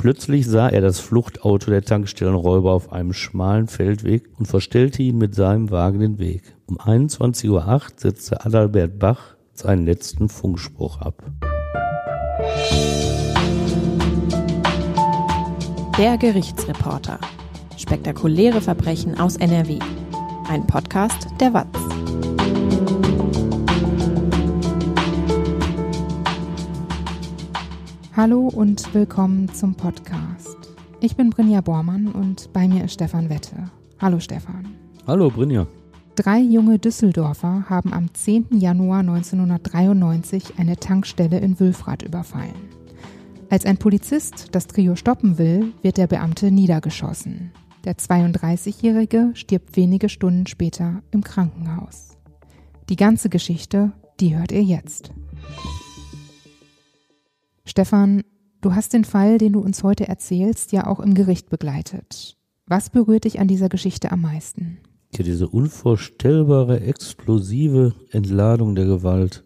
Plötzlich sah er das Fluchtauto der Tankstellenräuber auf einem schmalen Feldweg und verstellte ihn mit seinem Wagen den Weg. Um 21.08 Uhr setzte Adalbert Bach seinen letzten Funkspruch ab. Der Gerichtsreporter. Spektakuläre Verbrechen aus NRW. Ein Podcast der WAZ. Hallo und willkommen zum Podcast. Ich bin Brinja Bormann und bei mir ist Stefan Wette. Hallo Stefan. Hallo Brinja. Drei junge Düsseldorfer haben am 10. Januar 1993 eine Tankstelle in Wülfrath überfallen. Als ein Polizist das Trio stoppen will, wird der Beamte niedergeschossen. Der 32-Jährige stirbt wenige Stunden später im Krankenhaus. Die ganze Geschichte, die hört ihr jetzt. Stefan, du hast den Fall, den du uns heute erzählst, ja auch im Gericht begleitet. Was berührt dich an dieser Geschichte am meisten? Ja, diese unvorstellbare, explosive Entladung der Gewalt.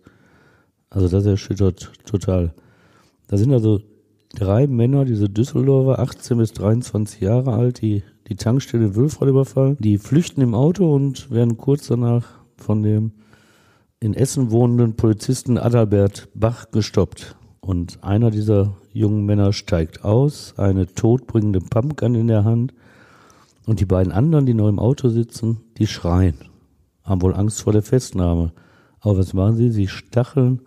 Also das erschüttert total. Da sind also drei Männer, diese Düsseldorfer, 18 bis 23 Jahre alt, die die Tankstelle in Wülfrath überfallen. Die flüchten im Auto und werden kurz danach von dem in Essen wohnenden Polizisten Adalbert Bach gestoppt. Und einer dieser jungen Männer steigt aus, eine todbringende Pumpgun in der Hand. Und die beiden anderen, die noch im Auto sitzen, die schreien, haben wohl Angst vor der Festnahme. Aber was machen sie? Sie stacheln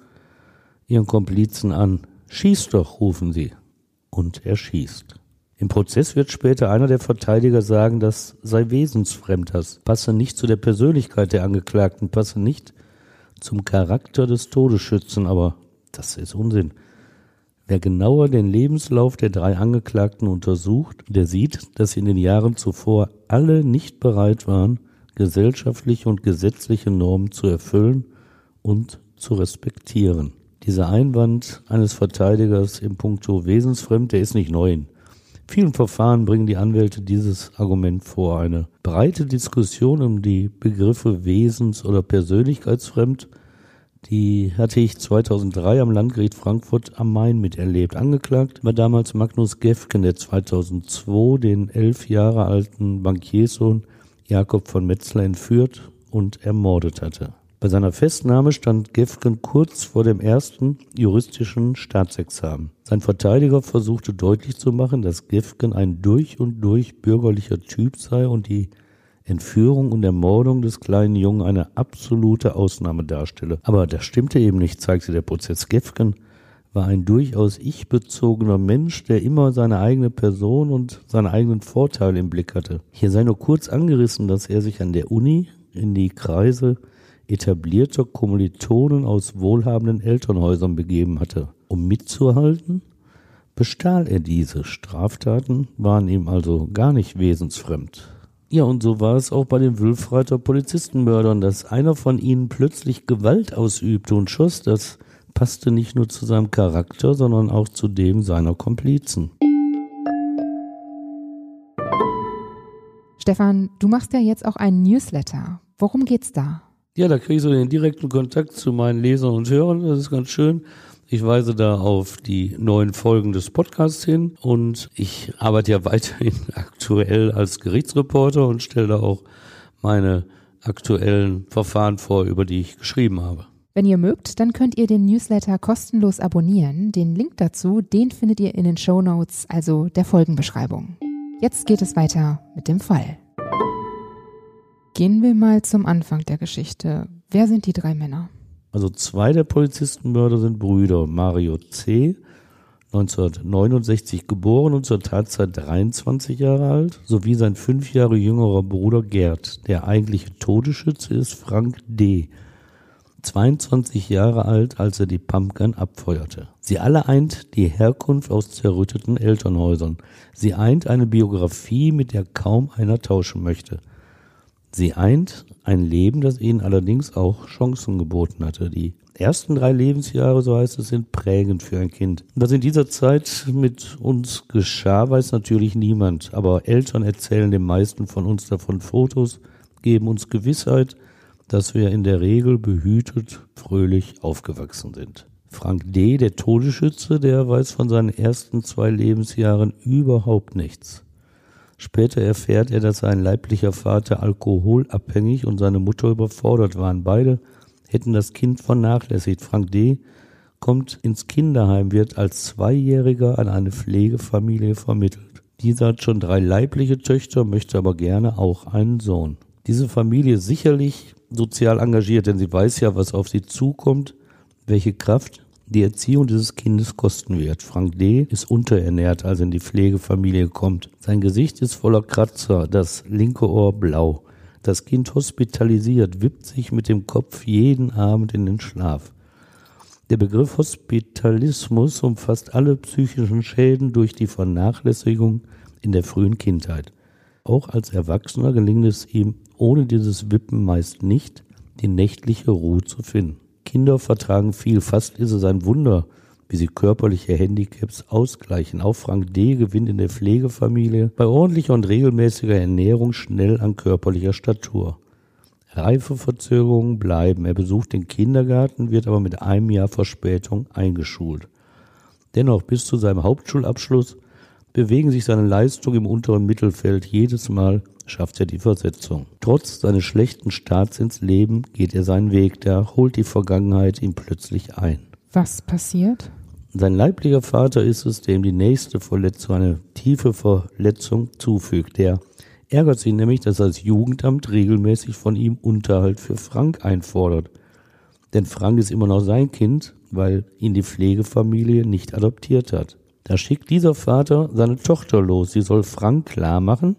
ihren Komplizen an. Schieß doch, rufen sie. Und er schießt. Im Prozess wird später einer der Verteidiger sagen, das sei wesensfremd, das passe nicht zu der Persönlichkeit der Angeklagten, passe nicht zum Charakter des Todesschützen, aber das ist Unsinn. Wer genauer den Lebenslauf der drei Angeklagten untersucht, der sieht, dass sie in den Jahren zuvor alle nicht bereit waren, gesellschaftliche und gesetzliche Normen zu erfüllen und zu respektieren. Dieser Einwand eines Verteidigers im Punkto Wesensfremd, der ist nicht neu. In vielen Verfahren bringen die Anwälte dieses Argument vor. Eine breite Diskussion um die Begriffe Wesens- oder Persönlichkeitsfremd die hatte ich 2003 am Landgericht Frankfurt am Main miterlebt. Angeklagt war damals Magnus Gefgen, der 2002 den elf Jahre alten Bankierssohn Jakob von Metzler entführt und ermordet hatte. Bei seiner Festnahme stand Gefgen kurz vor dem ersten juristischen Staatsexamen. Sein Verteidiger versuchte deutlich zu machen, dass Gefgen ein durch und durch bürgerlicher Typ sei und die Entführung und Ermordung des kleinen Jungen eine absolute Ausnahme darstelle. Aber das stimmte eben nicht, zeigte der Prozess Gefgen war ein durchaus ich-bezogener Mensch, der immer seine eigene Person und seine eigenen Vorteile im Blick hatte. Hier sei nur kurz angerissen, dass er sich an der Uni in die Kreise etablierter Kommilitonen aus wohlhabenden Elternhäusern begeben hatte. Um mitzuhalten, bestahl er diese. Straftaten waren ihm also gar nicht wesensfremd. Ja, und so war es auch bei den Wülfreiter Polizistenmördern, dass einer von ihnen plötzlich Gewalt ausübte und schoss. Das passte nicht nur zu seinem Charakter, sondern auch zu dem seiner Komplizen. Stefan, du machst ja jetzt auch einen Newsletter. Worum geht's da? Ja, da kriege ich so den direkten Kontakt zu meinen Lesern und Hörern. Das ist ganz schön. Ich weise da auf die neuen Folgen des Podcasts hin und ich arbeite ja weiterhin aktuell als Gerichtsreporter und stelle da auch meine aktuellen Verfahren vor, über die ich geschrieben habe. Wenn ihr mögt, dann könnt ihr den Newsletter kostenlos abonnieren. Den Link dazu, den findet ihr in den Show Notes, also der Folgenbeschreibung. Jetzt geht es weiter mit dem Fall. Gehen wir mal zum Anfang der Geschichte. Wer sind die drei Männer? Also zwei der Polizistenmörder sind Brüder. Mario C., 1969 geboren und zur Tatzeit 23 Jahre alt, sowie sein fünf Jahre jüngerer Bruder Gerd. Der eigentliche Todesschütze ist Frank D., 22 Jahre alt, als er die Pumpgun abfeuerte. Sie alle eint die Herkunft aus zerrütteten Elternhäusern. Sie eint eine Biografie, mit der kaum einer tauschen möchte. Sie eint ein Leben, das ihnen allerdings auch Chancen geboten hatte. Die ersten drei Lebensjahre, so heißt es, sind prägend für ein Kind. Was in dieser Zeit mit uns geschah, weiß natürlich niemand. Aber Eltern erzählen den meisten von uns davon Fotos, geben uns Gewissheit, dass wir in der Regel behütet, fröhlich aufgewachsen sind. Frank D., der Todesschütze, der weiß von seinen ersten zwei Lebensjahren überhaupt nichts. Später erfährt er, dass sein leiblicher Vater alkoholabhängig und seine Mutter überfordert waren. Beide hätten das Kind vernachlässigt. Frank D. kommt ins Kinderheim, wird als Zweijähriger an eine Pflegefamilie vermittelt. Dieser hat schon drei leibliche Töchter, möchte aber gerne auch einen Sohn. Diese Familie ist sicherlich sozial engagiert, denn sie weiß ja, was auf sie zukommt, welche Kraft die Erziehung dieses Kindes kosten wird. Frank D. ist unterernährt, als er in die Pflegefamilie kommt. Sein Gesicht ist voller Kratzer, das linke Ohr blau. Das Kind hospitalisiert, wippt sich mit dem Kopf jeden Abend in den Schlaf. Der Begriff Hospitalismus umfasst alle psychischen Schäden durch die Vernachlässigung in der frühen Kindheit. Auch als Erwachsener gelingt es ihm ohne dieses Wippen meist nicht, die nächtliche Ruhe zu finden. Kinder vertragen viel. Fast ist es ein Wunder, wie sie körperliche Handicaps ausgleichen. Auch Frank D. gewinnt in der Pflegefamilie bei ordentlicher und regelmäßiger Ernährung schnell an körperlicher Statur. Reifeverzögerungen bleiben. Er besucht den Kindergarten, wird aber mit einem Jahr Verspätung eingeschult. Dennoch bis zu seinem Hauptschulabschluss bewegen sich seine Leistungen im unteren Mittelfeld. Jedes Mal schafft er die Versetzung. Trotz seines schlechten Starts ins Leben geht er seinen Weg, da holt die Vergangenheit ihm plötzlich ein. Was passiert? Sein leiblicher Vater ist es, der ihm die nächste Verletzung, eine tiefe Verletzung zufügt. Der ärgert sich nämlich, dass das Jugendamt regelmäßig von ihm Unterhalt für Frank einfordert. Denn Frank ist immer noch sein Kind, weil ihn die Pflegefamilie nicht adoptiert hat. Da schickt dieser Vater seine Tochter los. Sie soll Frank klar machen,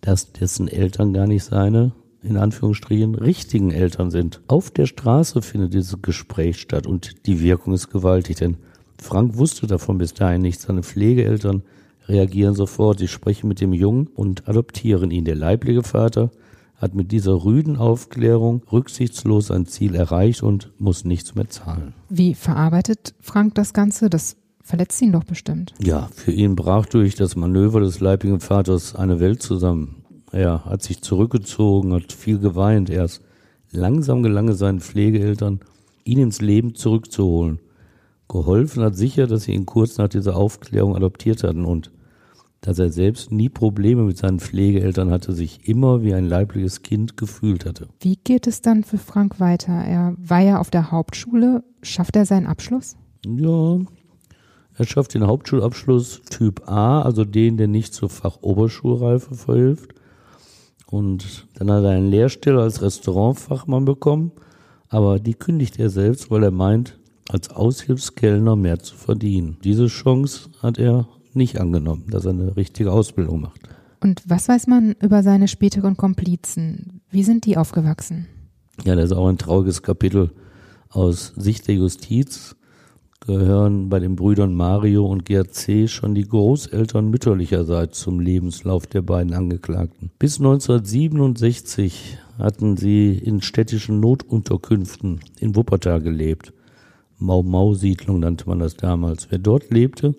dass dessen Eltern gar nicht seine, in Anführungsstrichen, richtigen Eltern sind. Auf der Straße findet dieses Gespräch statt und die Wirkung ist gewaltig, denn Frank wusste davon bis dahin nichts. Seine Pflegeeltern reagieren sofort. Sie sprechen mit dem Jungen und adoptieren ihn. Der leibliche Vater hat mit dieser rüden Aufklärung rücksichtslos sein Ziel erreicht und muss nichts mehr zahlen. Wie verarbeitet Frank das Ganze? Das verletzt ihn doch bestimmt. Ja, für ihn brach durch das Manöver des leibigen Vaters eine Welt zusammen. Er hat sich zurückgezogen, hat viel geweint. Erst langsam gelang es seinen Pflegeeltern, ihn ins Leben zurückzuholen. Geholfen hat sicher, dass sie ihn kurz nach dieser Aufklärung adoptiert hatten und dass er selbst nie Probleme mit seinen Pflegeeltern hatte, sich immer wie ein leibliches Kind gefühlt hatte. Wie geht es dann für Frank weiter? Er war ja auf der Hauptschule. Schafft er seinen Abschluss? Ja, er schafft den Hauptschulabschluss Typ A, also den, der nicht zur Fachoberschulreife verhilft. Und dann hat er einen Lehrstelle als Restaurantfachmann bekommen, aber die kündigt er selbst, weil er meint, als Aushilfskellner mehr zu verdienen. Diese Chance hat er nicht angenommen, dass er eine richtige Ausbildung macht. Und was weiß man über seine späteren Komplizen? Wie sind die aufgewachsen? Ja, das ist auch ein trauriges Kapitel aus Sicht der Justiz. Gehören bei den Brüdern Mario und Gerd C. schon die Großeltern mütterlicherseits zum Lebenslauf der beiden Angeklagten. Bis 1967 hatten sie in städtischen Notunterkünften in Wuppertal gelebt. Mau-Mau-Siedlung nannte man das damals. Wer dort lebte,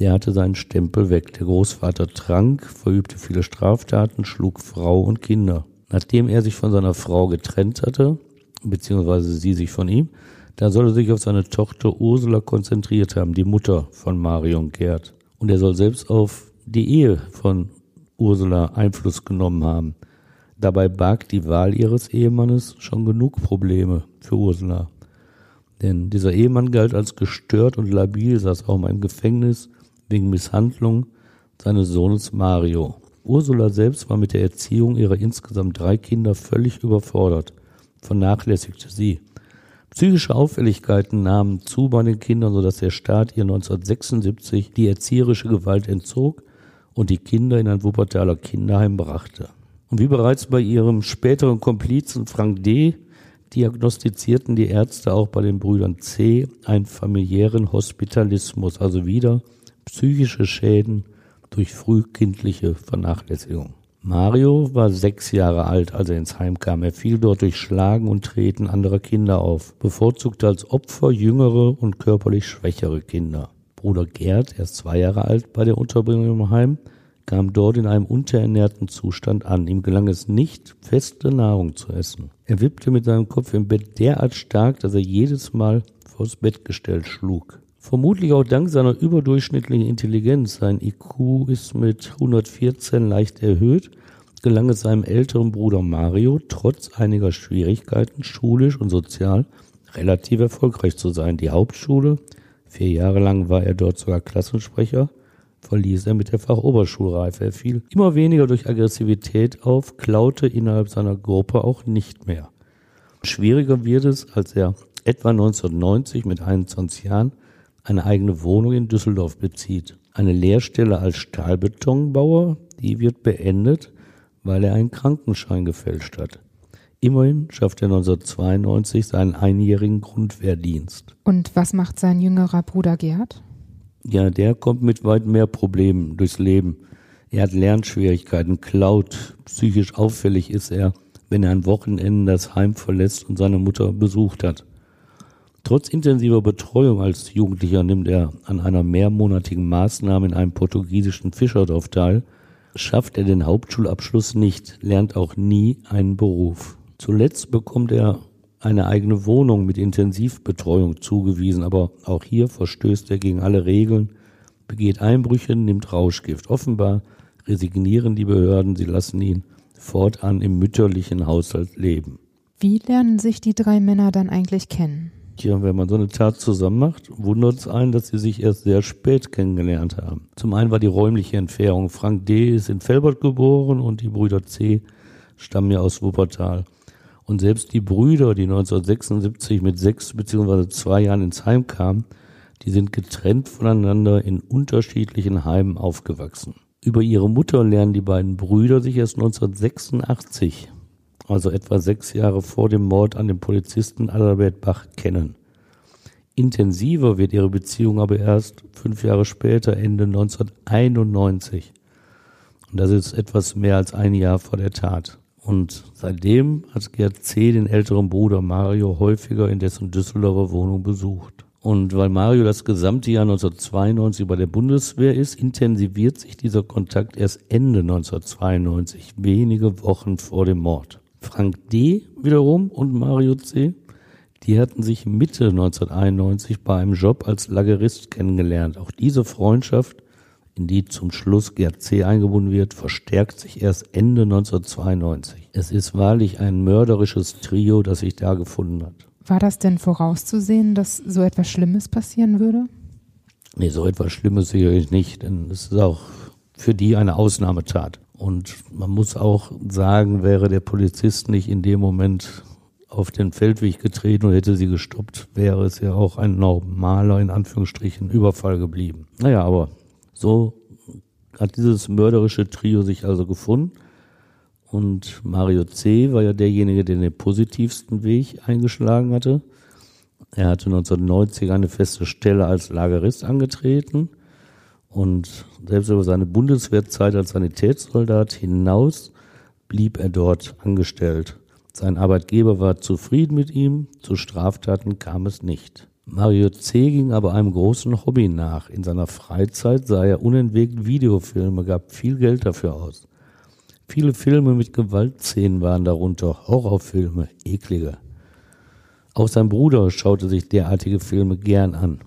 der hatte seinen Stempel weg. Der Großvater trank, verübte viele Straftaten, schlug Frau und Kinder. Nachdem er sich von seiner Frau getrennt hatte, beziehungsweise sie sich von ihm, da soll er sich auf seine Tochter Ursula konzentriert haben, die Mutter von Marion Gerd. Und er soll selbst auf die Ehe von Ursula Einfluss genommen haben. Dabei barg die Wahl ihres Ehemannes schon genug Probleme für Ursula. Denn dieser Ehemann galt als gestört und labil, saß auch mal im Gefängnis wegen Misshandlung seines Sohnes Mario. Ursula selbst war mit der Erziehung ihrer insgesamt drei Kinder völlig überfordert, vernachlässigte sie. Psychische Auffälligkeiten nahmen zu bei den Kindern, sodass der Staat ihr 1976 die erzieherische Gewalt entzog und die Kinder in ein Wuppertaler Kinderheim brachte. Und wie bereits bei ihrem späteren Komplizen Frank D diagnostizierten die Ärzte auch bei den Brüdern C einen familiären Hospitalismus, also wieder psychische Schäden durch frühkindliche Vernachlässigung. Mario war sechs Jahre alt, als er ins Heim kam. Er fiel dort durch Schlagen und Treten anderer Kinder auf, bevorzugte als Opfer jüngere und körperlich schwächere Kinder. Bruder Gerd, erst zwei Jahre alt bei der Unterbringung im Heim, kam dort in einem unterernährten Zustand an. Ihm gelang es nicht, feste Nahrung zu essen. Er wippte mit seinem Kopf im Bett derart stark, dass er jedes Mal vors Bettgestell schlug. Vermutlich auch dank seiner überdurchschnittlichen Intelligenz, sein IQ ist mit 114 leicht erhöht, gelang es seinem älteren Bruder Mario, trotz einiger Schwierigkeiten, schulisch und sozial, relativ erfolgreich zu sein. Die Hauptschule, vier Jahre lang war er dort sogar Klassensprecher, verließ er mit der Fachoberschulreife. Er fiel immer weniger durch Aggressivität auf, klaute innerhalb seiner Gruppe auch nicht mehr. Schwieriger wird es, als er etwa 1990 mit 21 Jahren eine eigene Wohnung in Düsseldorf bezieht. Eine Lehrstelle als Stahlbetonbauer, die wird beendet, weil er einen Krankenschein gefälscht hat. Immerhin schafft er 1992 seinen einjährigen Grundwehrdienst. Und was macht sein jüngerer Bruder Gerd? Ja, der kommt mit weit mehr Problemen durchs Leben. Er hat Lernschwierigkeiten, klaut, psychisch auffällig ist er, wenn er an Wochenenden das Heim verlässt und seine Mutter besucht hat. Trotz intensiver Betreuung als Jugendlicher nimmt er an einer mehrmonatigen Maßnahme in einem portugiesischen Fischerdorf teil, schafft er den Hauptschulabschluss nicht, lernt auch nie einen Beruf. Zuletzt bekommt er eine eigene Wohnung mit Intensivbetreuung zugewiesen, aber auch hier verstößt er gegen alle Regeln, begeht Einbrüche, nimmt Rauschgift. Offenbar resignieren die Behörden, sie lassen ihn fortan im mütterlichen Haushalt leben. Wie lernen sich die drei Männer dann eigentlich kennen? Tja, wenn man so eine Tat zusammen macht, wundert es einen, dass sie sich erst sehr spät kennengelernt haben. Zum einen war die räumliche Entfernung. Frank D. ist in Felbert geboren und die Brüder C. stammen ja aus Wuppertal. Und selbst die Brüder, die 1976 mit sechs beziehungsweise zwei Jahren ins Heim kamen, die sind getrennt voneinander in unterschiedlichen Heimen aufgewachsen. Über ihre Mutter lernen die beiden Brüder sich erst 1986, also etwa sechs Jahre vor dem Mord an dem Polizisten Adalbert Bach, kennen. Intensiver wird ihre Beziehung aber erst fünf Jahre später, Ende 1991. Und das ist etwas mehr als ein Jahr vor der Tat. Und seitdem hat Gerd C. den älteren Bruder Mario häufiger in dessen Düsseldorfer Wohnung besucht. Und weil Mario das gesamte Jahr 1992 bei der Bundeswehr ist, intensiviert sich dieser Kontakt erst Ende 1992, wenige Wochen vor dem Mord. Frank D. wiederum und Mario C., die hatten sich Mitte 1991 bei einem Job als Lagerist kennengelernt. Auch diese Freundschaft in die zum Schluss Gerd C. eingebunden wird, verstärkt sich erst Ende 1992. Es ist wahrlich ein mörderisches Trio, das sich da gefunden hat. War das denn vorauszusehen, dass so etwas Schlimmes passieren würde? Nee, so etwas Schlimmes sicherlich nicht, denn es ist auch für die eine Ausnahmetat. Und man muss auch sagen, wäre der Polizist nicht in dem Moment auf den Feldweg getreten und hätte sie gestoppt, wäre es ja auch ein normaler, in Anführungsstrichen, Überfall geblieben. Naja, aber so hat dieses mörderische Trio sich also gefunden. Und Mario C. war ja derjenige, der den positivsten Weg eingeschlagen hatte. Er hatte 1990 eine feste Stelle als Lagerist angetreten und selbst über seine Bundeswehrzeit als Sanitätssoldat hinaus blieb er dort angestellt. Sein Arbeitgeber war zufrieden mit ihm, zu Straftaten kam es nicht. Mario C. ging aber einem großen Hobby nach. In seiner Freizeit sah er unentwegt Videofilme, gab viel Geld dafür aus. Viele Filme mit Gewaltszenen waren darunter, Horrorfilme, eklige. Auch sein Bruder schaute sich derartige Filme gern an.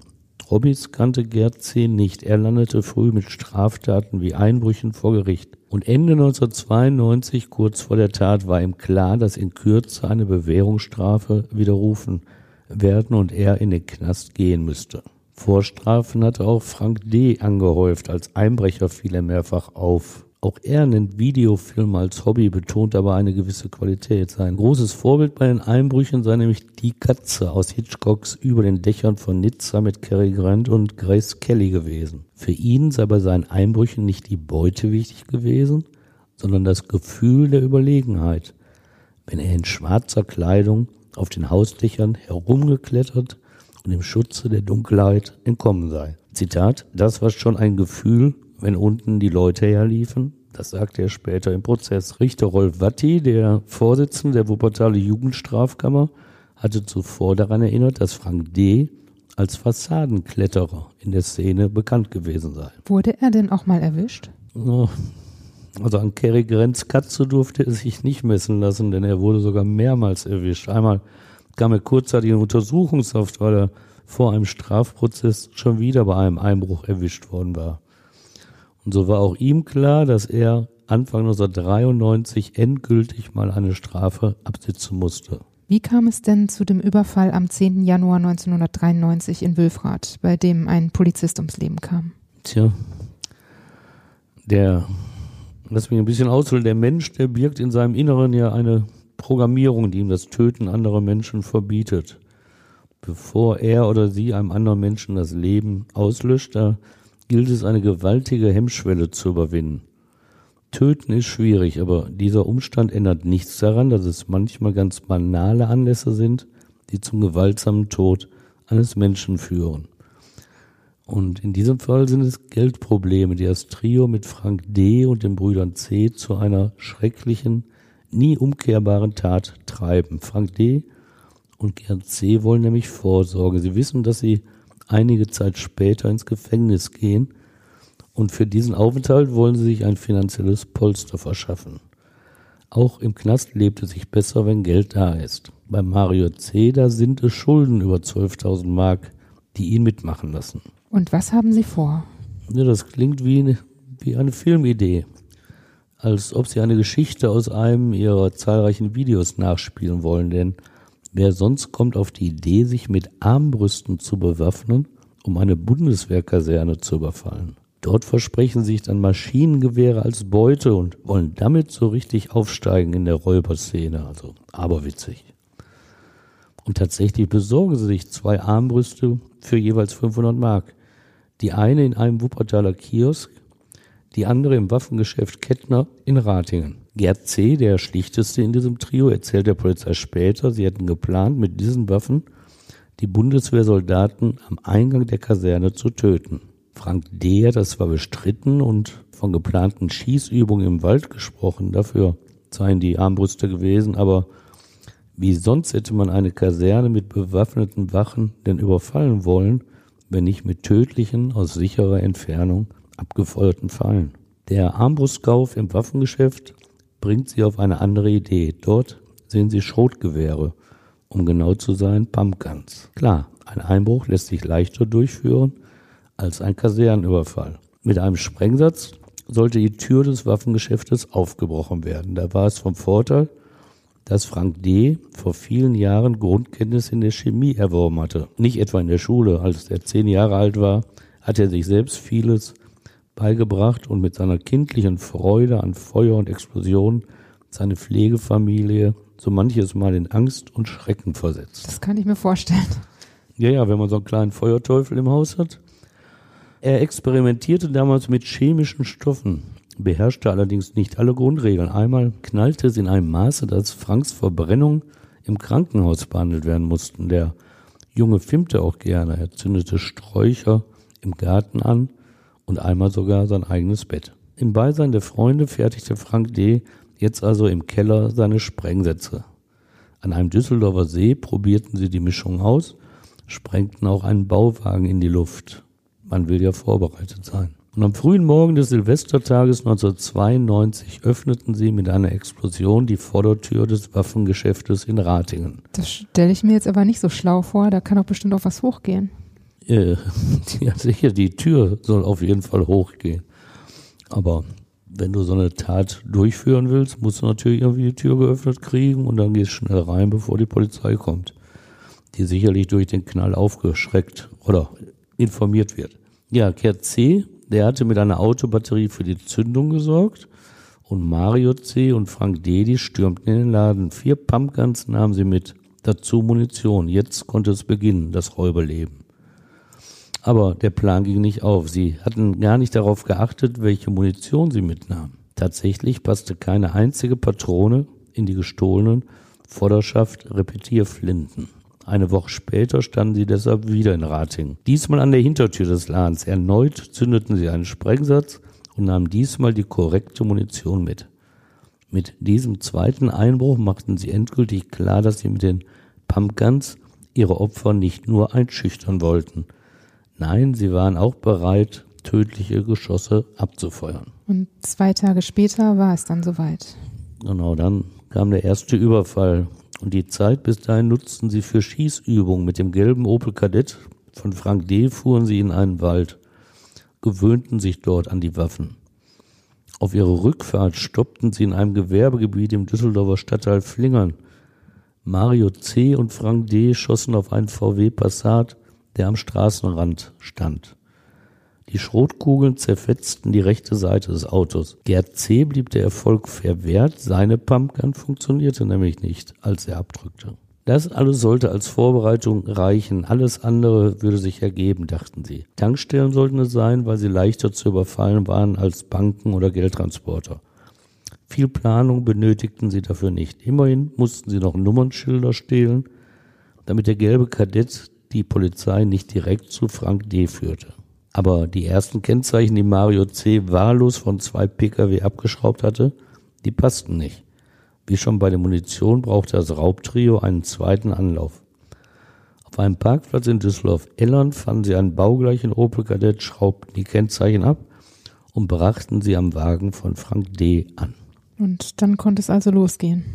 Hobbys kannte Gerd C. nicht. Er landete früh mit Straftaten wie Einbrüchen vor Gericht. Und Ende 1992, kurz vor der Tat, war ihm klar, dass in Kürze eine Bewährungsstrafe widerrufen werden und er in den Knast gehen müsste. Vorstrafen hatte auch Frank D. angehäuft. Als Einbrecher fiel er mehrfach auf. Auch er nennt Videofilme als Hobby, betont aber eine gewisse Qualität. Sein großes Vorbild bei den Einbrüchen sei nämlich Die Katze aus Hitchcocks Über den Dächern von Nizza mit Cary Grant und Grace Kelly gewesen. Für ihn sei bei seinen Einbrüchen nicht die Beute wichtig gewesen, sondern das Gefühl der Überlegenheit. Wenn er in schwarzer Kleidung auf den Hausdächern herumgeklettert und im Schutze der Dunkelheit entkommen sei. Zitat, das war schon ein Gefühl, wenn unten die Leute herliefen. Das sagte er später im Prozess. Richter Rolf Watti, der Vorsitzende der Wuppertaler Jugendstrafkammer, hatte zuvor daran erinnert, dass Frank D. als Fassadenkletterer in der Szene bekannt gewesen sei. Wurde er denn auch mal erwischt? Also an Kerry Grenz Katze durfte er sich nicht messen lassen, denn er wurde sogar mehrmals erwischt. Einmal kam er kurzzeitig in Untersuchungshaft, weil er vor einem Strafprozess schon wieder bei einem Einbruch erwischt worden war. Und so war auch ihm klar, dass er Anfang 1993 endgültig mal eine Strafe absitzen musste. Wie kam es denn zu dem Überfall am 10. Januar 1993 in Wülfrath, bei dem ein Polizist ums Leben kam? Tja, der, lass mich ein bisschen ausholen, der Mensch, der birgt in seinem Inneren ja eine Programmierung, die ihm das Töten anderer Menschen verbietet. Bevor er oder sie einem anderen Menschen das Leben auslöscht, da gilt es eine gewaltige Hemmschwelle zu überwinden. Töten ist schwierig, aber dieser Umstand ändert nichts daran, dass es manchmal ganz banale Anlässe sind, die zum gewaltsamen Tod eines Menschen führen. Und in diesem Fall sind es Geldprobleme, die das Trio mit Frank D. und den Brüdern C. zu einer schrecklichen, nie umkehrbaren Tat treiben. Frank D. und Gerd C. wollen nämlich Vorsorge. Sie wissen, dass sie einige Zeit später ins Gefängnis gehen und für diesen Aufenthalt wollen sie sich ein finanzielles Polster verschaffen. Auch im Knast lebt es sich besser, wenn Geld da ist. Bei Mario C. da sind es Schulden über 12.000 Mark, die ihn mitmachen lassen. Und was haben Sie vor? Ja, das klingt wie eine, wie eine Filmidee. Als ob Sie eine Geschichte aus einem Ihrer zahlreichen Videos nachspielen wollen, denn wer sonst kommt auf die Idee, sich mit Armbrüsten zu bewaffnen, um eine Bundeswehrkaserne zu überfallen? Dort versprechen sich dann Maschinengewehre als Beute und wollen damit so richtig aufsteigen in der Räuberszene, also aberwitzig. Und tatsächlich besorgen sie sich zwei Armbrüste für jeweils 500 Mark. Die eine in einem Wuppertaler Kiosk, die andere im Waffengeschäft Kettner in Ratingen. Gerd C., der schlichteste in diesem Trio, erzählt der Polizei später, sie hätten geplant, mit diesen Waffen die Bundeswehrsoldaten am Eingang der Kaserne zu töten. Frank D. hat das zwar bestritten und von geplanten Schießübungen im Wald gesprochen, dafür seien die Armbrüste gewesen, aber wie sonst hätte man eine Kaserne mit bewaffneten Wachen denn überfallen wollen, wenn nicht mit tödlichen, aus sicherer Entfernung abgefeuerten Fallen. Der Armbrustkauf im Waffengeschäft bringt sie auf eine andere Idee. Dort sehen sie Schrotgewehre, um genau zu sein, Pumpguns. Klar, ein Einbruch lässt sich leichter durchführen als ein Kasernenüberfall. Mit einem Sprengsatz sollte die Tür des Waffengeschäftes aufgebrochen werden. Da war es vom Vorteil, dass Frank D. vor vielen Jahren Grundkenntnis in der Chemie erworben hatte. Nicht etwa in der Schule. Als er zehn Jahre alt war, hat er sich selbst vieles beigebracht und mit seiner kindlichen Freude an Feuer und Explosionen seine Pflegefamilie so manches Mal in Angst und Schrecken versetzt. Das kann ich mir vorstellen. Ja, ja, wenn man so einen kleinen Feuerteufel im Haus hat. Er experimentierte damals mit chemischen Stoffen beherrschte allerdings nicht alle Grundregeln. Einmal knallte es in einem Maße, dass Franks Verbrennung im Krankenhaus behandelt werden mussten. Der Junge filmte auch gerne. Er zündete Sträucher im Garten an und einmal sogar sein eigenes Bett. Im Beisein der Freunde fertigte Frank D. jetzt also im Keller seine Sprengsätze. An einem Düsseldorfer See probierten sie die Mischung aus, sprengten auch einen Bauwagen in die Luft. Man will ja vorbereitet sein. Und am frühen Morgen des Silvestertages 1992 öffneten sie mit einer Explosion die Vordertür des Waffengeschäftes in Ratingen. Das stelle ich mir jetzt aber nicht so schlau vor, da kann doch bestimmt auch was hochgehen. Äh, ja, sicher, die Tür soll auf jeden Fall hochgehen. Aber wenn du so eine Tat durchführen willst, musst du natürlich irgendwie die Tür geöffnet kriegen und dann gehst du schnell rein, bevor die Polizei kommt. Die sicherlich durch den Knall aufgeschreckt oder informiert wird. Ja, Kehrt C der hatte mit einer Autobatterie für die Zündung gesorgt und Mario C. und Frank D. die stürmten in den Laden. Vier Pumpguns nahmen sie mit, dazu Munition. Jetzt konnte es beginnen, das Räuberleben. Aber der Plan ging nicht auf. Sie hatten gar nicht darauf geachtet, welche Munition sie mitnahmen. Tatsächlich passte keine einzige Patrone in die gestohlenen Vorderschaft Repetierflinten. Eine Woche später standen sie deshalb wieder in Rating. Diesmal an der Hintertür des Ladens. Erneut zündeten sie einen Sprengsatz und nahmen diesmal die korrekte Munition mit. Mit diesem zweiten Einbruch machten sie endgültig klar, dass sie mit den Pumpguns ihre Opfer nicht nur einschüchtern wollten. Nein, sie waren auch bereit, tödliche Geschosse abzufeuern. Und zwei Tage später war es dann soweit. Genau, dann kam der erste Überfall und die Zeit bis dahin nutzten sie für Schießübungen mit dem gelben Opel Kadett, Von Frank D. fuhren sie in einen Wald, gewöhnten sich dort an die Waffen. Auf ihrer Rückfahrt stoppten sie in einem Gewerbegebiet im Düsseldorfer Stadtteil Flingern. Mario C. und Frank D. schossen auf einen VW Passat, der am Straßenrand stand. Die Schrotkugeln zerfetzten die rechte Seite des Autos. Gerd C. blieb der Erfolg verwehrt, seine Pumpgun funktionierte nämlich nicht, als er abdrückte. Das alles sollte als Vorbereitung reichen, alles andere würde sich ergeben, dachten sie. Tankstellen sollten es sein, weil sie leichter zu überfallen waren als Banken oder Geldtransporter. Viel Planung benötigten sie dafür nicht. Immerhin mussten sie noch Nummernschilder stehlen, damit der gelbe Kadett die Polizei nicht direkt zu Frank D. führte. Aber die ersten Kennzeichen, die Mario C. wahllos von zwei Pkw abgeschraubt hatte, die passten nicht. Wie schon bei der Munition brauchte das Raubtrio einen zweiten Anlauf. Auf einem Parkplatz in Düsseldorf-Ellern fanden sie einen baugleichen Opel Kadett, schraubten die Kennzeichen ab und brachten sie am Wagen von Frank D. an. Und dann konnte es also losgehen.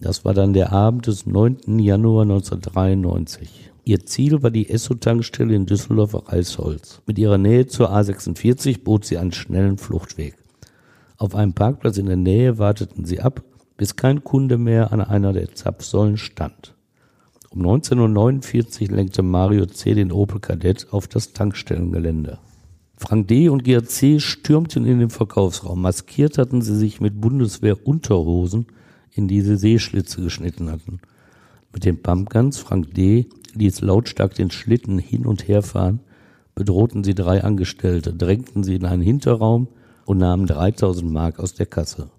Das war dann der Abend des 9. Januar 1993. Ihr Ziel war die Esso-Tankstelle in Düsseldorfer Reisholz. Mit ihrer Nähe zur A46 bot sie einen schnellen Fluchtweg. Auf einem Parkplatz in der Nähe warteten sie ab, bis kein Kunde mehr an einer der Zapfsäulen stand. Um 19.49 Uhr lenkte Mario C. den Opel Kadett auf das Tankstellengelände. Frank D. und GRC stürmten in den Verkaufsraum. Maskiert hatten sie sich mit Bundeswehr-Unterhosen, in die sie Seeschlitze geschnitten hatten. Mit den Pumpguns Frank D ließ lautstark den Schlitten hin und her fahren, bedrohten sie drei Angestellte, drängten sie in einen Hinterraum und nahmen 3000 Mark aus der Kasse.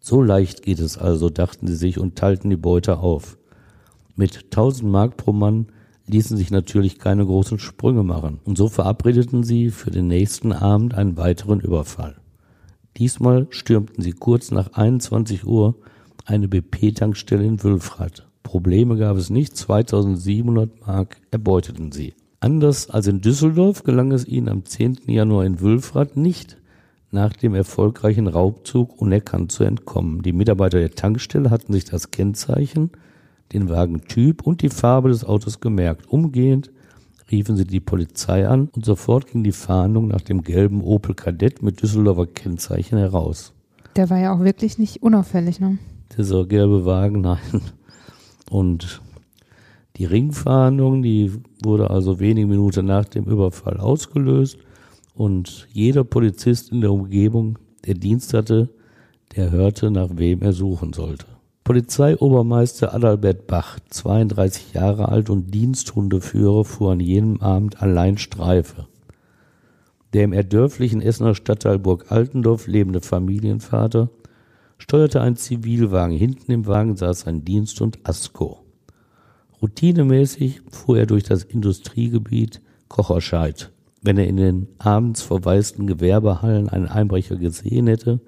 So leicht geht es also, dachten sie sich und teilten die Beute auf. Mit 1000 Mark pro Mann ließen sich natürlich keine großen Sprünge machen und so verabredeten sie für den nächsten Abend einen weiteren Überfall. Diesmal stürmten sie kurz nach 21 Uhr eine BP-Tankstelle in Wülfrath. Probleme gab es nicht, 2700 Mark erbeuteten sie. Anders als in Düsseldorf gelang es ihnen am 10. Januar in Wülfrath nicht, nach dem erfolgreichen Raubzug unerkannt zu entkommen. Die Mitarbeiter der Tankstelle hatten sich das Kennzeichen, den Wagentyp und die Farbe des Autos gemerkt. Umgehend riefen sie die Polizei an und sofort ging die Fahndung nach dem gelben Opel Kadett mit Düsseldorfer Kennzeichen heraus. Der war ja auch wirklich nicht unauffällig, ne? Dieser gelbe Wagen, nein. Und die Ringfahndung, die wurde also wenige Minuten nach dem Überfall ausgelöst und jeder Polizist in der Umgebung, der Dienst hatte, der hörte, nach wem er suchen sollte. Polizeiobermeister Adalbert Bach, 32 Jahre alt und Diensthundeführer, fuhr an jenem Abend allein Streife. Der im erdörflichen Essener Stadtteil Burg Altendorf lebende Familienvater steuerte ein Zivilwagen. Hinten im Wagen saß ein Diensthund Asko. Routinemäßig fuhr er durch das Industriegebiet Kocherscheid. Wenn er in den abends verwaisten Gewerbehallen einen Einbrecher gesehen hätte,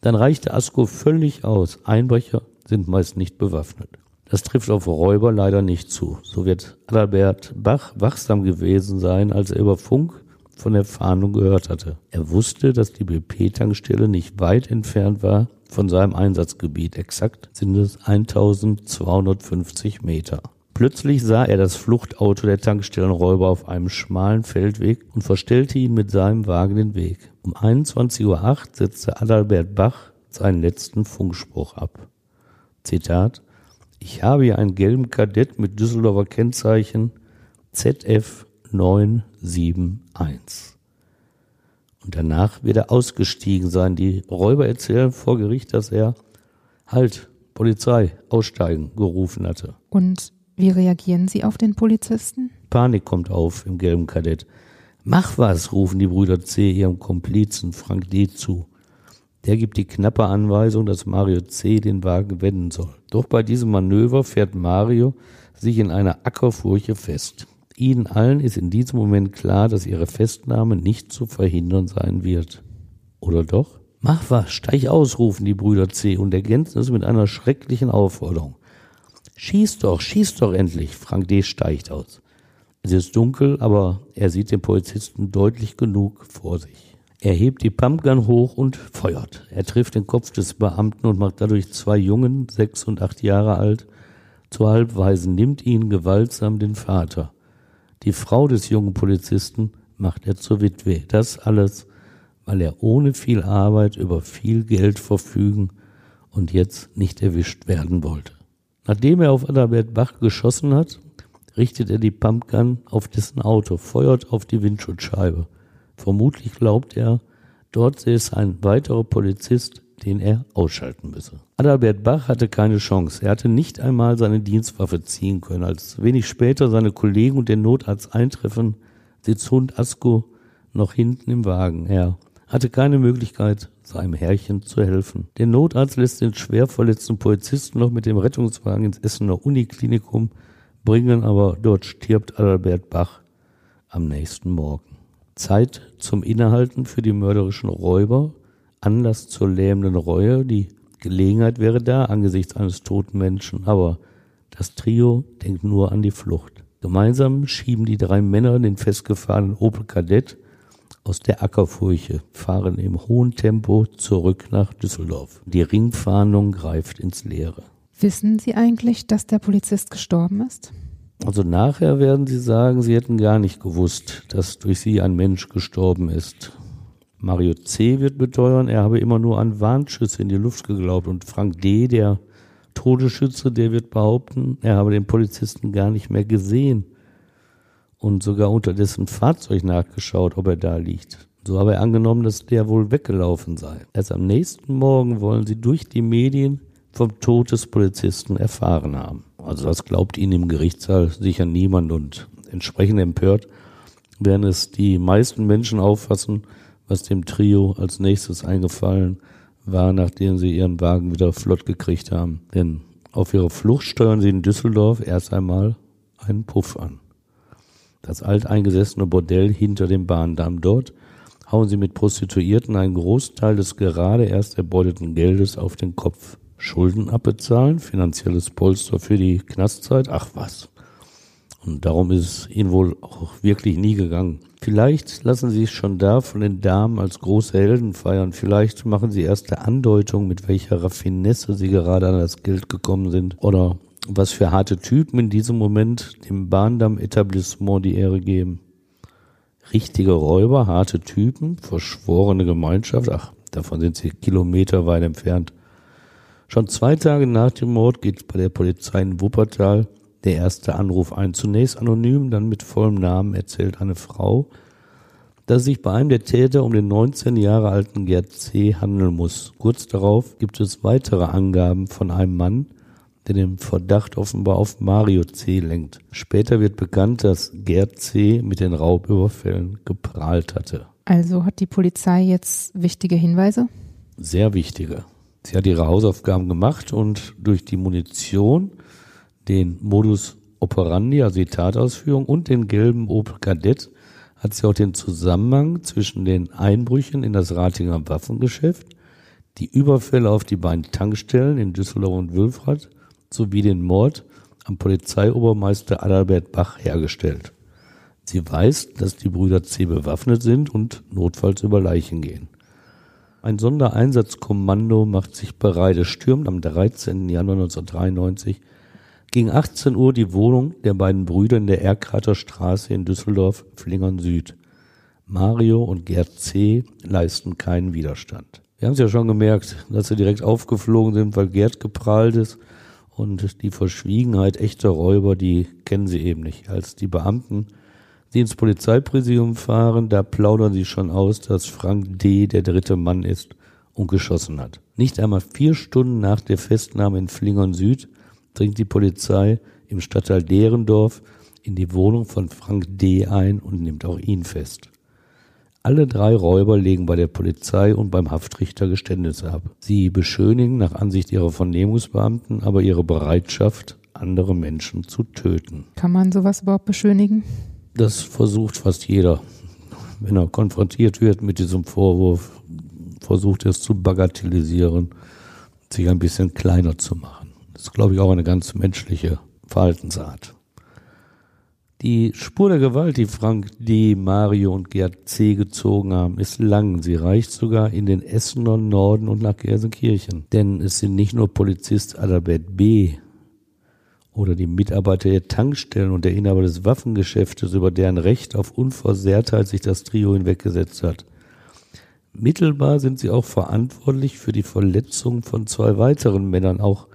dann reichte Asko völlig aus. Einbrecher sind meist nicht bewaffnet. Das trifft auf Räuber leider nicht zu. So wird Adalbert Bach wachsam gewesen sein, als er über Funk von der Fahndung gehört hatte. Er wusste, dass die BP-Tankstelle nicht weit entfernt war von seinem Einsatzgebiet. Exakt sind es 1250 Meter. Plötzlich sah er das Fluchtauto der Tankstellenräuber auf einem schmalen Feldweg und verstellte ihm mit seinem Wagen den Weg. Um 21.08 Uhr setzte Adalbert Bach seinen letzten Funkspruch ab. Zitat Ich habe hier einen gelben Kadett mit Düsseldorfer Kennzeichen ZF 971. Und danach wird er ausgestiegen sein. Die Räuber erzählen vor Gericht, dass er Halt, Polizei, aussteigen gerufen hatte. Und wie reagieren Sie auf den Polizisten? Panik kommt auf im gelben Kadett. Mach was, rufen die Brüder C. ihrem Komplizen Frank D. zu. Der gibt die knappe Anweisung, dass Mario C. den Wagen wenden soll. Doch bei diesem Manöver fährt Mario sich in einer Ackerfurche fest. Ihnen allen ist in diesem Moment klar, dass ihre Festnahme nicht zu verhindern sein wird. Oder doch? Mach was, steig aus, rufen die Brüder C. und ergänzen es mit einer schrecklichen Aufforderung. Schieß doch, schieß doch endlich. Frank D. steigt aus. Es ist dunkel, aber er sieht den Polizisten deutlich genug vor sich. Er hebt die Pumpgun hoch und feuert. Er trifft den Kopf des Beamten und macht dadurch zwei Jungen, sechs und acht Jahre alt, zu Halbweisen, nimmt ihnen gewaltsam den Vater. Die Frau des jungen Polizisten macht er zur Witwe. Das alles, weil er ohne viel Arbeit über viel Geld verfügen und jetzt nicht erwischt werden wollte. Nachdem er auf Adalbert Bach geschossen hat, richtet er die Pumpgun auf dessen Auto, feuert auf die Windschutzscheibe. Vermutlich glaubt er, dort sähe es ein weiterer Polizist, den er ausschalten müsse. Adalbert Bach hatte keine Chance. Er hatte nicht einmal seine Dienstwaffe ziehen können. Als wenig später seine Kollegen und der Notarzt eintreffen, sitzt Hund Asko noch hinten im Wagen. Er hatte keine Möglichkeit, seinem Herrchen zu helfen. Der Notarzt lässt den schwer verletzten Polizisten noch mit dem Rettungswagen ins Essener Uniklinikum bringen, aber dort stirbt Adalbert Bach am nächsten Morgen. Zeit zum Innehalten für die mörderischen Räuber, Anlass zur lähmenden Reue, die Gelegenheit wäre da angesichts eines toten Menschen, aber das Trio denkt nur an die Flucht. Gemeinsam schieben die drei Männer den festgefahrenen Opel Kadett aus der Ackerfurche, fahren im hohen Tempo zurück nach Düsseldorf. Die Ringfahndung greift ins Leere. Wissen Sie eigentlich, dass der Polizist gestorben ist? Also nachher werden Sie sagen, Sie hätten gar nicht gewusst, dass durch Sie ein Mensch gestorben ist. Mario C. wird beteuern, er habe immer nur an Warnschüsse in die Luft geglaubt und Frank D., der Todesschütze, der wird behaupten, er habe den Polizisten gar nicht mehr gesehen und sogar unter dessen Fahrzeug nachgeschaut, ob er da liegt. So habe er angenommen, dass der wohl weggelaufen sei. Erst am nächsten Morgen wollen sie durch die Medien vom Tod des Polizisten erfahren haben. Also das glaubt ihnen im Gerichtssaal sicher niemand und entsprechend empört werden es die meisten Menschen auffassen, was dem Trio als nächstes eingefallen war, nachdem sie ihren Wagen wieder flott gekriegt haben. Denn auf ihrer Flucht steuern sie in Düsseldorf erst einmal einen Puff an das alteingesessene Bordell hinter dem Bahndamm. Dort hauen sie mit Prostituierten einen Großteil des gerade erst erbeuteten Geldes auf den Kopf. Schulden abbezahlen, finanzielles Polster für die Knastzeit, ach was. Und darum ist es ihnen wohl auch wirklich nie gegangen. Vielleicht lassen sie sich schon da von den Damen als große Helden feiern. Vielleicht machen sie erste Andeutung, mit welcher Raffinesse sie gerade an das Geld gekommen sind. Oder was für harte Typen in diesem Moment dem Bahndamm-Etablissement die Ehre geben. Richtige Räuber, harte Typen, verschworene Gemeinschaft, ach, davon sind sie kilometerweit entfernt. Schon zwei Tage nach dem Mord geht bei der Polizei in Wuppertal der erste Anruf ein. Zunächst anonym, dann mit vollem Namen erzählt eine Frau, dass es sich bei einem der Täter um den 19 Jahre alten Gerd C. handeln muss. Kurz darauf gibt es weitere Angaben von einem Mann, der den Verdacht offenbar auf Mario C. lenkt. Später wird bekannt, dass Gerd C. mit den Raubüberfällen geprahlt hatte. Also hat die Polizei jetzt wichtige Hinweise? Sehr wichtige. Sie hat ihre Hausaufgaben gemacht und durch die Munition, den Modus operandi, also die Tatausführung und den gelben Opel Kadett hat sie auch den Zusammenhang zwischen den Einbrüchen in das Ratinger Waffengeschäft, die Überfälle auf die beiden Tankstellen in Düsseldorf und Wülfrath sowie den Mord am Polizeiobermeister Adalbert Bach hergestellt. Sie weiß, dass die Brüder C. bewaffnet sind und notfalls über Leichen gehen. Ein Sondereinsatzkommando macht sich bereit. Es stürmt am 13. Januar 1993 gegen 18 Uhr die Wohnung der beiden Brüder in der Erkrater Straße in Düsseldorf, Flingern Süd. Mario und Gerd C. leisten keinen Widerstand. Wir haben es ja schon gemerkt, dass sie direkt aufgeflogen sind, weil Gerd geprahlt ist und die Verschwiegenheit echter Räuber, die kennen sie eben nicht. Als die Beamten, die ins Polizeipräsidium fahren, da plaudern sie schon aus, dass Frank D. der dritte Mann ist und geschossen hat. Nicht einmal vier Stunden nach der Festnahme in Flingern Süd dringt die Polizei im Stadtteil Derendorf in die Wohnung von Frank D. ein und nimmt auch ihn fest. Alle drei Räuber legen bei der Polizei und beim Haftrichter Geständnisse ab. Sie beschönigen nach Ansicht ihrer Vernehmungsbeamten aber ihre Bereitschaft, andere Menschen zu töten. Kann man sowas überhaupt beschönigen? Das versucht fast jeder. Wenn er konfrontiert wird mit diesem Vorwurf, versucht er es zu bagatellisieren, sich ein bisschen kleiner zu machen. Das ist, glaube ich, auch eine ganz menschliche Verhaltensart. Die Spur der Gewalt, die Frank D., Mario und Gerd C. gezogen haben, ist lang. Sie reicht sogar in den Essener Norden und nach Gelsenkirchen. Denn es sind nicht nur Polizist Adalbert B. oder die Mitarbeiter der Tankstellen und der Inhaber des Waffengeschäftes, über deren Recht auf Unversehrtheit sich das Trio hinweggesetzt hat. Mittelbar sind sie auch verantwortlich für die Verletzung von zwei weiteren Männern, auch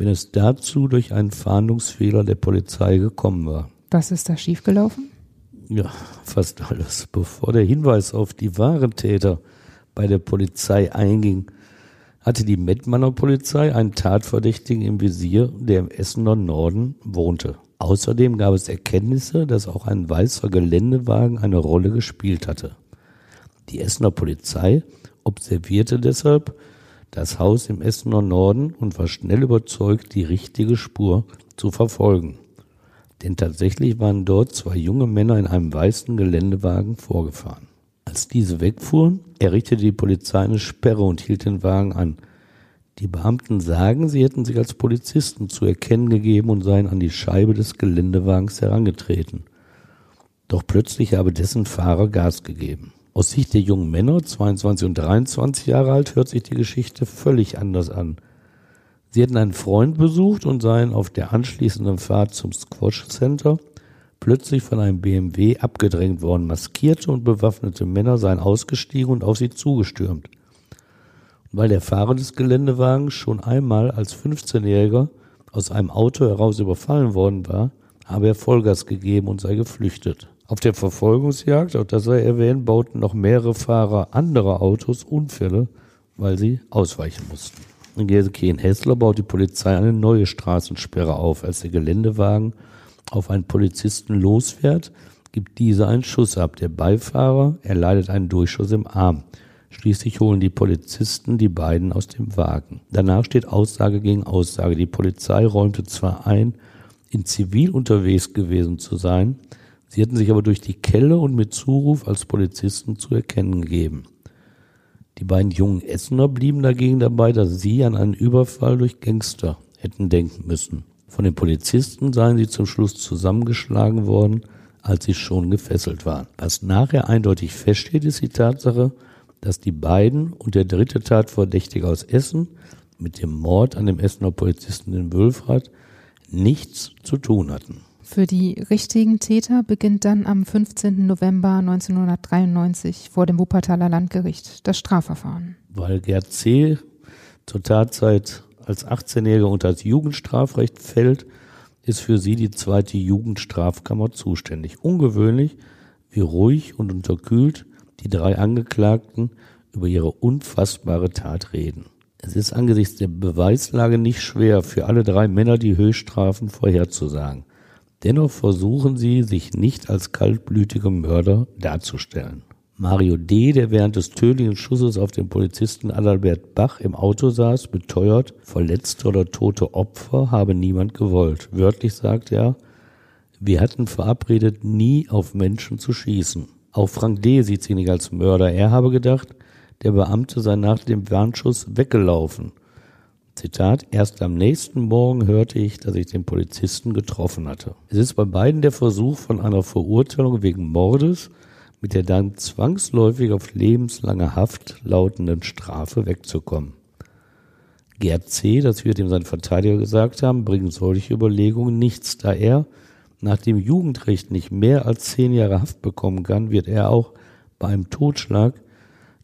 wenn es dazu durch einen Fahndungsfehler der Polizei gekommen war. Was ist da schiefgelaufen? Ja, fast alles. Bevor der Hinweis auf die wahren Täter bei der Polizei einging, hatte die Mettmanner Polizei einen Tatverdächtigen im Visier, der im Essener Norden wohnte. Außerdem gab es Erkenntnisse, dass auch ein weißer Geländewagen eine Rolle gespielt hatte. Die Essener Polizei observierte deshalb das Haus im Essener Norden und war schnell überzeugt, die richtige Spur zu verfolgen. Denn tatsächlich waren dort zwei junge Männer in einem weißen Geländewagen vorgefahren. Als diese wegfuhren, errichtete die Polizei eine Sperre und hielt den Wagen an. Die Beamten sagen, sie hätten sich als Polizisten zu erkennen gegeben und seien an die Scheibe des Geländewagens herangetreten. Doch plötzlich habe dessen Fahrer Gas gegeben. Aus Sicht der jungen Männer, 22 und 23 Jahre alt, hört sich die Geschichte völlig anders an. Sie hätten einen Freund besucht und seien auf der anschließenden Fahrt zum Squash Center plötzlich von einem BMW abgedrängt worden. Maskierte und bewaffnete Männer seien ausgestiegen und auf sie zugestürmt. Und weil der Fahrer des Geländewagens schon einmal als 15-Jähriger aus einem Auto heraus überfallen worden war, habe er Vollgas gegeben und sei geflüchtet. Auf der Verfolgungsjagd, auch das sei erwähnt, bauten noch mehrere Fahrer anderer Autos Unfälle, weil sie ausweichen mussten. In Gelsenkirchen-Hessler baut die Polizei eine neue Straßensperre auf. Als der Geländewagen auf einen Polizisten losfährt, gibt dieser einen Schuss ab. Der Beifahrer erleidet einen Durchschuss im Arm. Schließlich holen die Polizisten die beiden aus dem Wagen. Danach steht Aussage gegen Aussage. Die Polizei räumte zwar ein, in Zivil unterwegs gewesen zu sein, Sie hätten sich aber durch die Kelle und mit Zuruf als Polizisten zu erkennen gegeben. Die beiden jungen Essener blieben dagegen dabei, dass sie an einen Überfall durch Gangster hätten denken müssen. Von den Polizisten seien sie zum Schluss zusammengeschlagen worden, als sie schon gefesselt waren. Was nachher eindeutig feststeht, ist die Tatsache, dass die beiden und der dritte Tatverdächtige aus Essen mit dem Mord an dem Essener Polizisten in Wülfrath nichts zu tun hatten. Für die richtigen Täter beginnt dann am 15. November 1993 vor dem Wuppertaler Landgericht das Strafverfahren. Weil Gerd C. zur Tatzeit als 18-Jähriger unter das Jugendstrafrecht fällt, ist für sie die zweite Jugendstrafkammer zuständig. Ungewöhnlich, wie ruhig und unterkühlt die drei Angeklagten über ihre unfassbare Tat reden. Es ist angesichts der Beweislage nicht schwer, für alle drei Männer die Höchststrafen vorherzusagen. Dennoch versuchen sie, sich nicht als kaltblütige Mörder darzustellen. Mario D., der während des tödlichen Schusses auf den Polizisten Adalbert Bach im Auto saß, beteuert, verletzte oder tote Opfer habe niemand gewollt. Wörtlich sagt er, wir hatten verabredet, nie auf Menschen zu schießen. Auch Frank D. sieht sich nicht als Mörder. Er habe gedacht, der Beamte sei nach dem Warnschuss weggelaufen. Zitat, erst am nächsten Morgen hörte ich, dass ich den Polizisten getroffen hatte. Es ist bei beiden der Versuch von einer Verurteilung wegen Mordes mit der dann zwangsläufig auf lebenslange Haft lautenden Strafe wegzukommen. Gerd C., das wird ihm sein Verteidiger gesagt haben, bringen solche Überlegungen nichts, da er nach dem Jugendrecht nicht mehr als zehn Jahre Haft bekommen kann, wird er auch bei einem Totschlag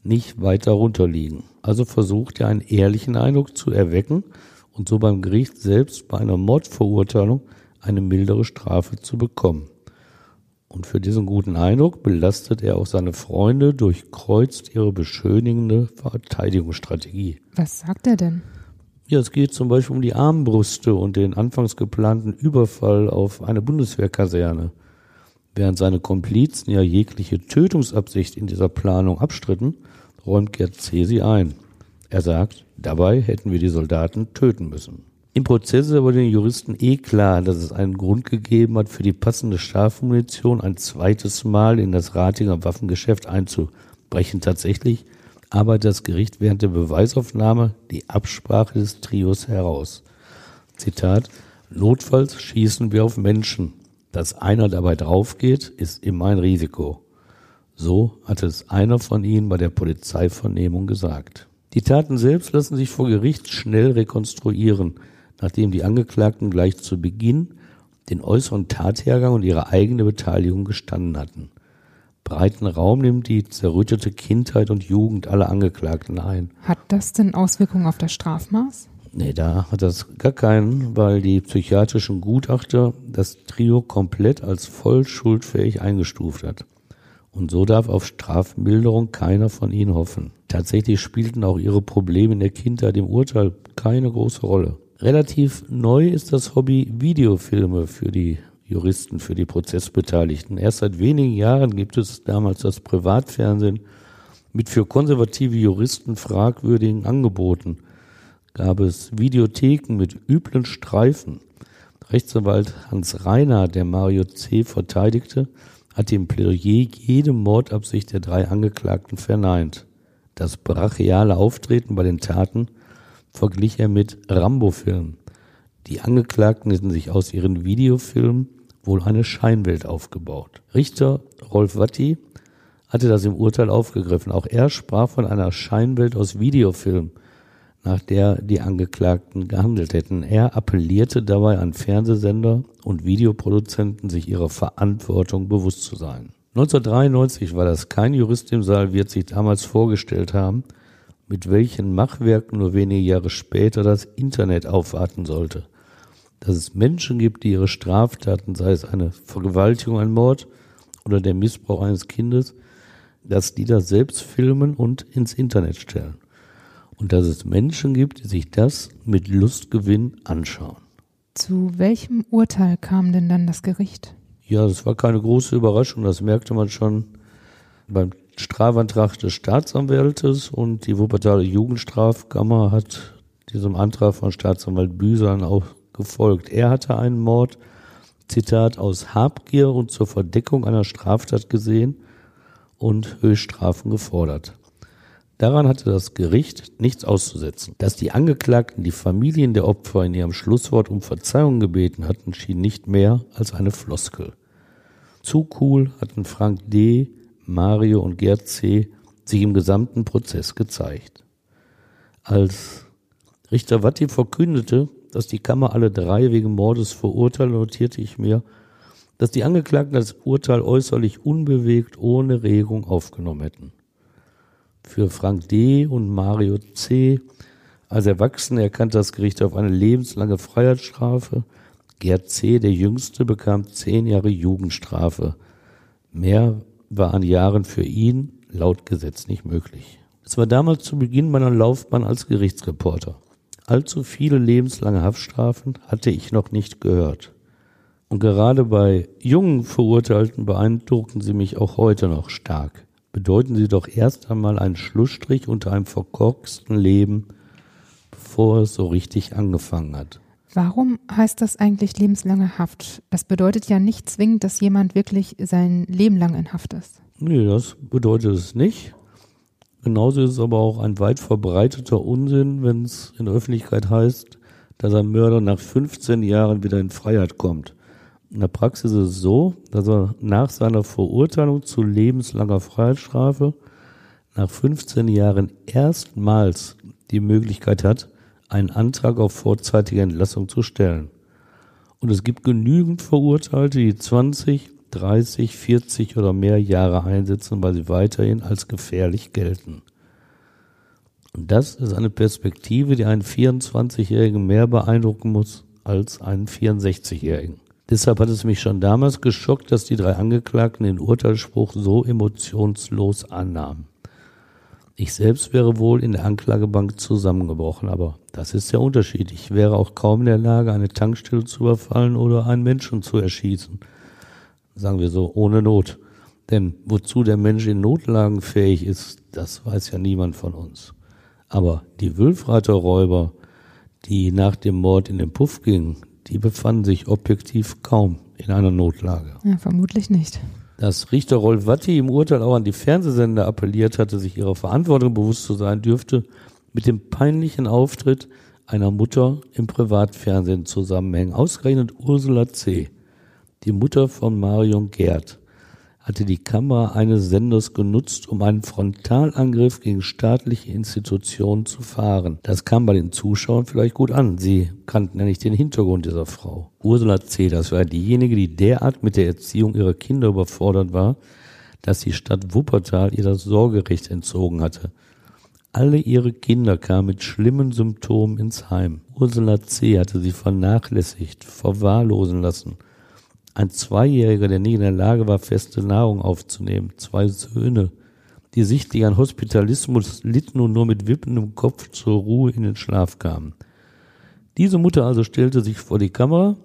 nicht weiter runterliegen. Also versucht er einen ehrlichen Eindruck zu erwecken und so beim Gericht selbst bei einer Mordverurteilung eine mildere Strafe zu bekommen. Und für diesen guten Eindruck belastet er auch seine Freunde, durchkreuzt ihre beschönigende Verteidigungsstrategie. Was sagt er denn? Ja, es geht zum Beispiel um die Armbrüste und den anfangs geplanten Überfall auf eine Bundeswehrkaserne. Während seine Komplizen ja jegliche Tötungsabsicht in dieser Planung abstritten, räumt Gerd sie ein. Er sagt, dabei hätten wir die Soldaten töten müssen. Im Prozess ist aber den Juristen eh klar, dass es einen Grund gegeben hat, für die passende Strafmunition ein zweites Mal in das Ratinger Waffengeschäft einzubrechen. Tatsächlich arbeitet das Gericht während der Beweisaufnahme die Absprache des Trios heraus. Zitat, notfalls schießen wir auf Menschen. Dass einer dabei draufgeht, ist immer ein Risiko. So hatte es einer von ihnen bei der Polizeivernehmung gesagt. Die Taten selbst lassen sich vor Gericht schnell rekonstruieren. nachdem die Angeklagten gleich zu Beginn den äußeren Tathergang und ihre eigene Beteiligung gestanden hatten. Breiten Raum nimmt die zerrüttete Kindheit und Jugend aller Angeklagten ein. Hat das denn Auswirkungen auf das Strafmaß? Nee, da hat das gar keinen, weil die psychiatrischen Gutachter das Trio komplett als voll schuldfähig eingestuft hat. Und so darf auf Strafmilderung keiner von ihnen hoffen. Tatsächlich spielten auch ihre Probleme in der Kindheit im Urteil keine große Rolle. Relativ neu ist das Hobby Videofilme für die Juristen, für die Prozessbeteiligten. Erst seit wenigen Jahren gibt es damals das Privatfernsehen mit für konservative Juristen fragwürdigen Angeboten. Gab es Videotheken mit üblen Streifen. Rechtsanwalt Hans Reiner, der Mario C. verteidigte, hat im Plädoyer jede Mordabsicht der drei Angeklagten verneint. Das brachiale Auftreten bei den Taten verglich er mit Rambo-Filmen. Die Angeklagten hätten sich aus ihren Videofilmen wohl eine Scheinwelt aufgebaut. Richter Rolf Watti hatte das im Urteil aufgegriffen. Auch er sprach von einer Scheinwelt aus Videofilmen, nach der die Angeklagten gehandelt hätten. Er appellierte dabei an Fernsehsender und Videoproduzenten, sich ihrer Verantwortung bewusst zu sein. 1993 war das kein Jurist im Saal, wird sich damals vorgestellt haben, mit welchen Machwerken nur wenige Jahre später das Internet aufwarten sollte. Dass es Menschen gibt, die ihre Straftaten, sei es eine Vergewaltigung, ein Mord oder der Missbrauch eines Kindes, dass die das selbst filmen und ins Internet stellen. Und dass es Menschen gibt, die sich das mit Lustgewinn anschauen. Zu welchem Urteil kam denn dann das Gericht? Ja, das war keine große Überraschung, das merkte man schon beim Strafantrag des Staatsanwaltes und die Wuppertaler Jugendstrafkammer hat diesem Antrag von Staatsanwalt Büsern auch gefolgt. Er hatte einen Mord, Zitat, aus Habgier und zur Verdeckung einer Straftat gesehen und Höchststrafen gefordert. Daran hatte das Gericht nichts auszusetzen. Dass die Angeklagten die Familien der Opfer in ihrem Schlusswort um Verzeihung gebeten hatten, schien nicht mehr als eine Floskel. Zu cool hatten Frank D., Mario und Gerd C. sich im gesamten Prozess gezeigt. Als Richter Watti verkündete, dass die Kammer alle drei wegen Mordes verurteilt, notierte ich mir, dass die Angeklagten das Urteil äußerlich unbewegt ohne Regung aufgenommen hätten. Für Frank D. und Mario C. als Erwachsene erkannte das Gericht auf eine lebenslange Freiheitsstrafe. Gerd C., der Jüngste, bekam zehn Jahre Jugendstrafe. Mehr war an Jahren für ihn laut Gesetz nicht möglich. Es war damals zu Beginn meiner Laufbahn als Gerichtsreporter. Allzu viele lebenslange Haftstrafen hatte ich noch nicht gehört. Und gerade bei jungen Verurteilten beeindrucken sie mich auch heute noch stark. Bedeuten sie doch erst einmal einen Schlussstrich unter einem verkorksten Leben, bevor es so richtig angefangen hat. Warum heißt das eigentlich lebenslange Haft? Das bedeutet ja nicht zwingend, dass jemand wirklich sein Leben lang in Haft ist. Nee, das bedeutet es nicht. Genauso ist es aber auch ein weit verbreiteter Unsinn, wenn es in der Öffentlichkeit heißt, dass ein Mörder nach 15 Jahren wieder in Freiheit kommt. In der Praxis ist es so, dass er nach seiner Verurteilung zu lebenslanger Freiheitsstrafe nach 15 Jahren erstmals die Möglichkeit hat, einen Antrag auf vorzeitige Entlassung zu stellen. Und es gibt genügend Verurteilte, die 20, 30, 40 oder mehr Jahre einsetzen, weil sie weiterhin als gefährlich gelten. Und das ist eine Perspektive, die einen 24-Jährigen mehr beeindrucken muss als einen 64-Jährigen. Deshalb hat es mich schon damals geschockt, dass die drei Angeklagten den Urteilsspruch so emotionslos annahmen. Ich selbst wäre wohl in der Anklagebank zusammengebrochen, aber das ist der Unterschied. Ich wäre auch kaum in der Lage, eine Tankstelle zu überfallen oder einen Menschen zu erschießen. Sagen wir so, ohne Not. Denn wozu der Mensch in Notlagen fähig ist, das weiß ja niemand von uns. Aber die Wülfrater Räuber, die nach dem Mord in den Puff gingen, die befanden sich objektiv kaum in einer Notlage. Ja, vermutlich nicht. Dass Richter Rolf Watti im Urteil auch an die Fernsehsender appelliert hatte, sich ihrer Verantwortung bewusst zu sein, dürfte mit dem peinlichen Auftritt einer Mutter im Privatfernsehen zusammenhängen. Ausgerechnet Ursula C., die Mutter von Marion Gerd, hatte die Kamera eines Senders genutzt, um einen Frontalangriff gegen staatliche Institutionen zu fahren. Das kam bei den Zuschauern vielleicht gut an. Sie kannten ja nicht den Hintergrund dieser Frau. Ursula C., das war diejenige, die derart mit der Erziehung ihrer Kinder überfordert war, dass die Stadt Wuppertal ihr das Sorgerecht entzogen hatte. Alle ihre Kinder kamen mit schlimmen Symptomen ins Heim. Ursula C. hatte sie vernachlässigt, verwahrlosen lassen ein Zweijähriger, der nie in der Lage war, feste Nahrung aufzunehmen. Zwei Söhne, die sichtlich an Hospitalismus litten und nur mit wippendem Kopf zur Ruhe in den Schlaf kamen. Diese Mutter also stellte sich vor die Kamera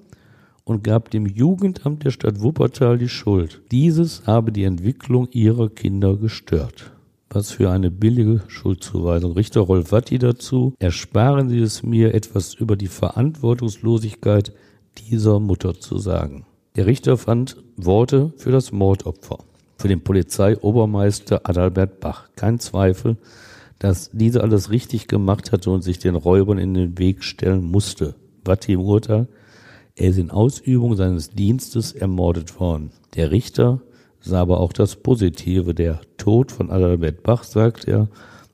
und gab dem Jugendamt der Stadt Wuppertal die Schuld. Dieses habe die Entwicklung ihrer Kinder gestört. Was für eine billige Schuldzuweisung. Richter Rolf Watti dazu. Ersparen Sie es mir, etwas über die Verantwortungslosigkeit dieser Mutter zu sagen. Der Richter fand Worte für das Mordopfer, für den Polizeiobermeister Adalbert Bach. Kein Zweifel, dass dieser alles richtig gemacht hatte und sich den Räubern in den Weg stellen musste. Watti im Urteil, er ist in Ausübung seines Dienstes ermordet worden. Der Richter sah aber auch das Positive. Der Tod von Adalbert Bach, sagt er,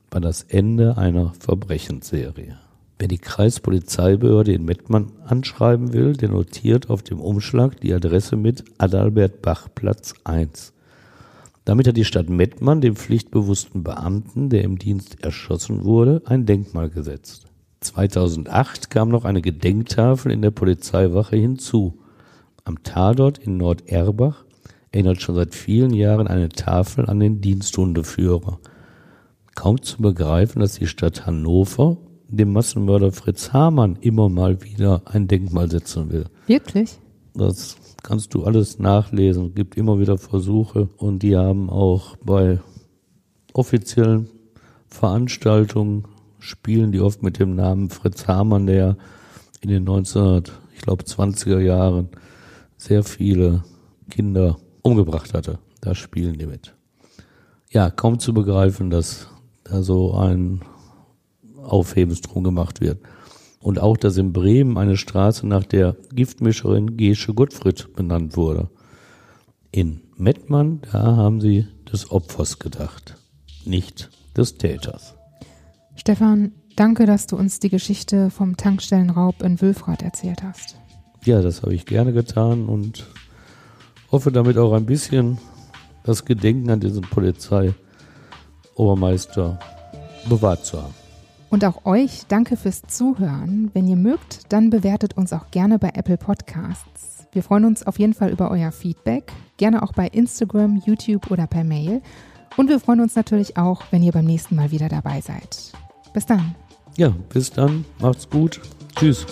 war das Ende einer Verbrechensserie. Wer die Kreispolizeibehörde in Mettmann anschreiben will, der notiert auf dem Umschlag die Adresse mit Adalbert Bach Platz 1. Damit hat die Stadt Mettmann dem pflichtbewussten Beamten, der im Dienst erschossen wurde, ein Denkmal gesetzt. 2008 kam noch eine Gedenktafel in der Polizeiwache hinzu. Am Tatort in Norderbach erinnert schon seit vielen Jahren eine Tafel an den Diensthundeführer. Kaum zu begreifen, dass die Stadt Hannover dem Massenmörder Fritz Hamann immer mal wieder ein Denkmal setzen will. Wirklich? Das kannst du alles nachlesen. Es gibt immer wieder Versuche und die haben auch bei offiziellen Veranstaltungen spielen die oft mit dem Namen Fritz Hamann, der in den 1900, ich glaube 20er Jahren sehr viele Kinder umgebracht hatte. Da spielen die mit. Ja, kaum zu begreifen, dass da so ein Aufhebens drum gemacht wird. Und auch, dass in Bremen eine Straße nach der Giftmischerin Gesche Gottfried benannt wurde. In Mettmann, da haben sie des Opfers gedacht, nicht des Täters. Stefan, danke, dass du uns die Geschichte vom Tankstellenraub in Wülfrath erzählt hast. Ja, das habe ich gerne getan und hoffe damit auch ein bisschen das Gedenken an diesen Polizeiobermeister bewahrt zu haben. Und auch euch danke fürs Zuhören. Wenn ihr mögt, dann bewertet uns auch gerne bei Apple Podcasts. Wir freuen uns auf jeden Fall über euer Feedback, gerne auch bei Instagram, YouTube oder per Mail. Und wir freuen uns natürlich auch, wenn ihr beim nächsten Mal wieder dabei seid. Bis dann. Ja, bis dann. Macht's gut. Tschüss.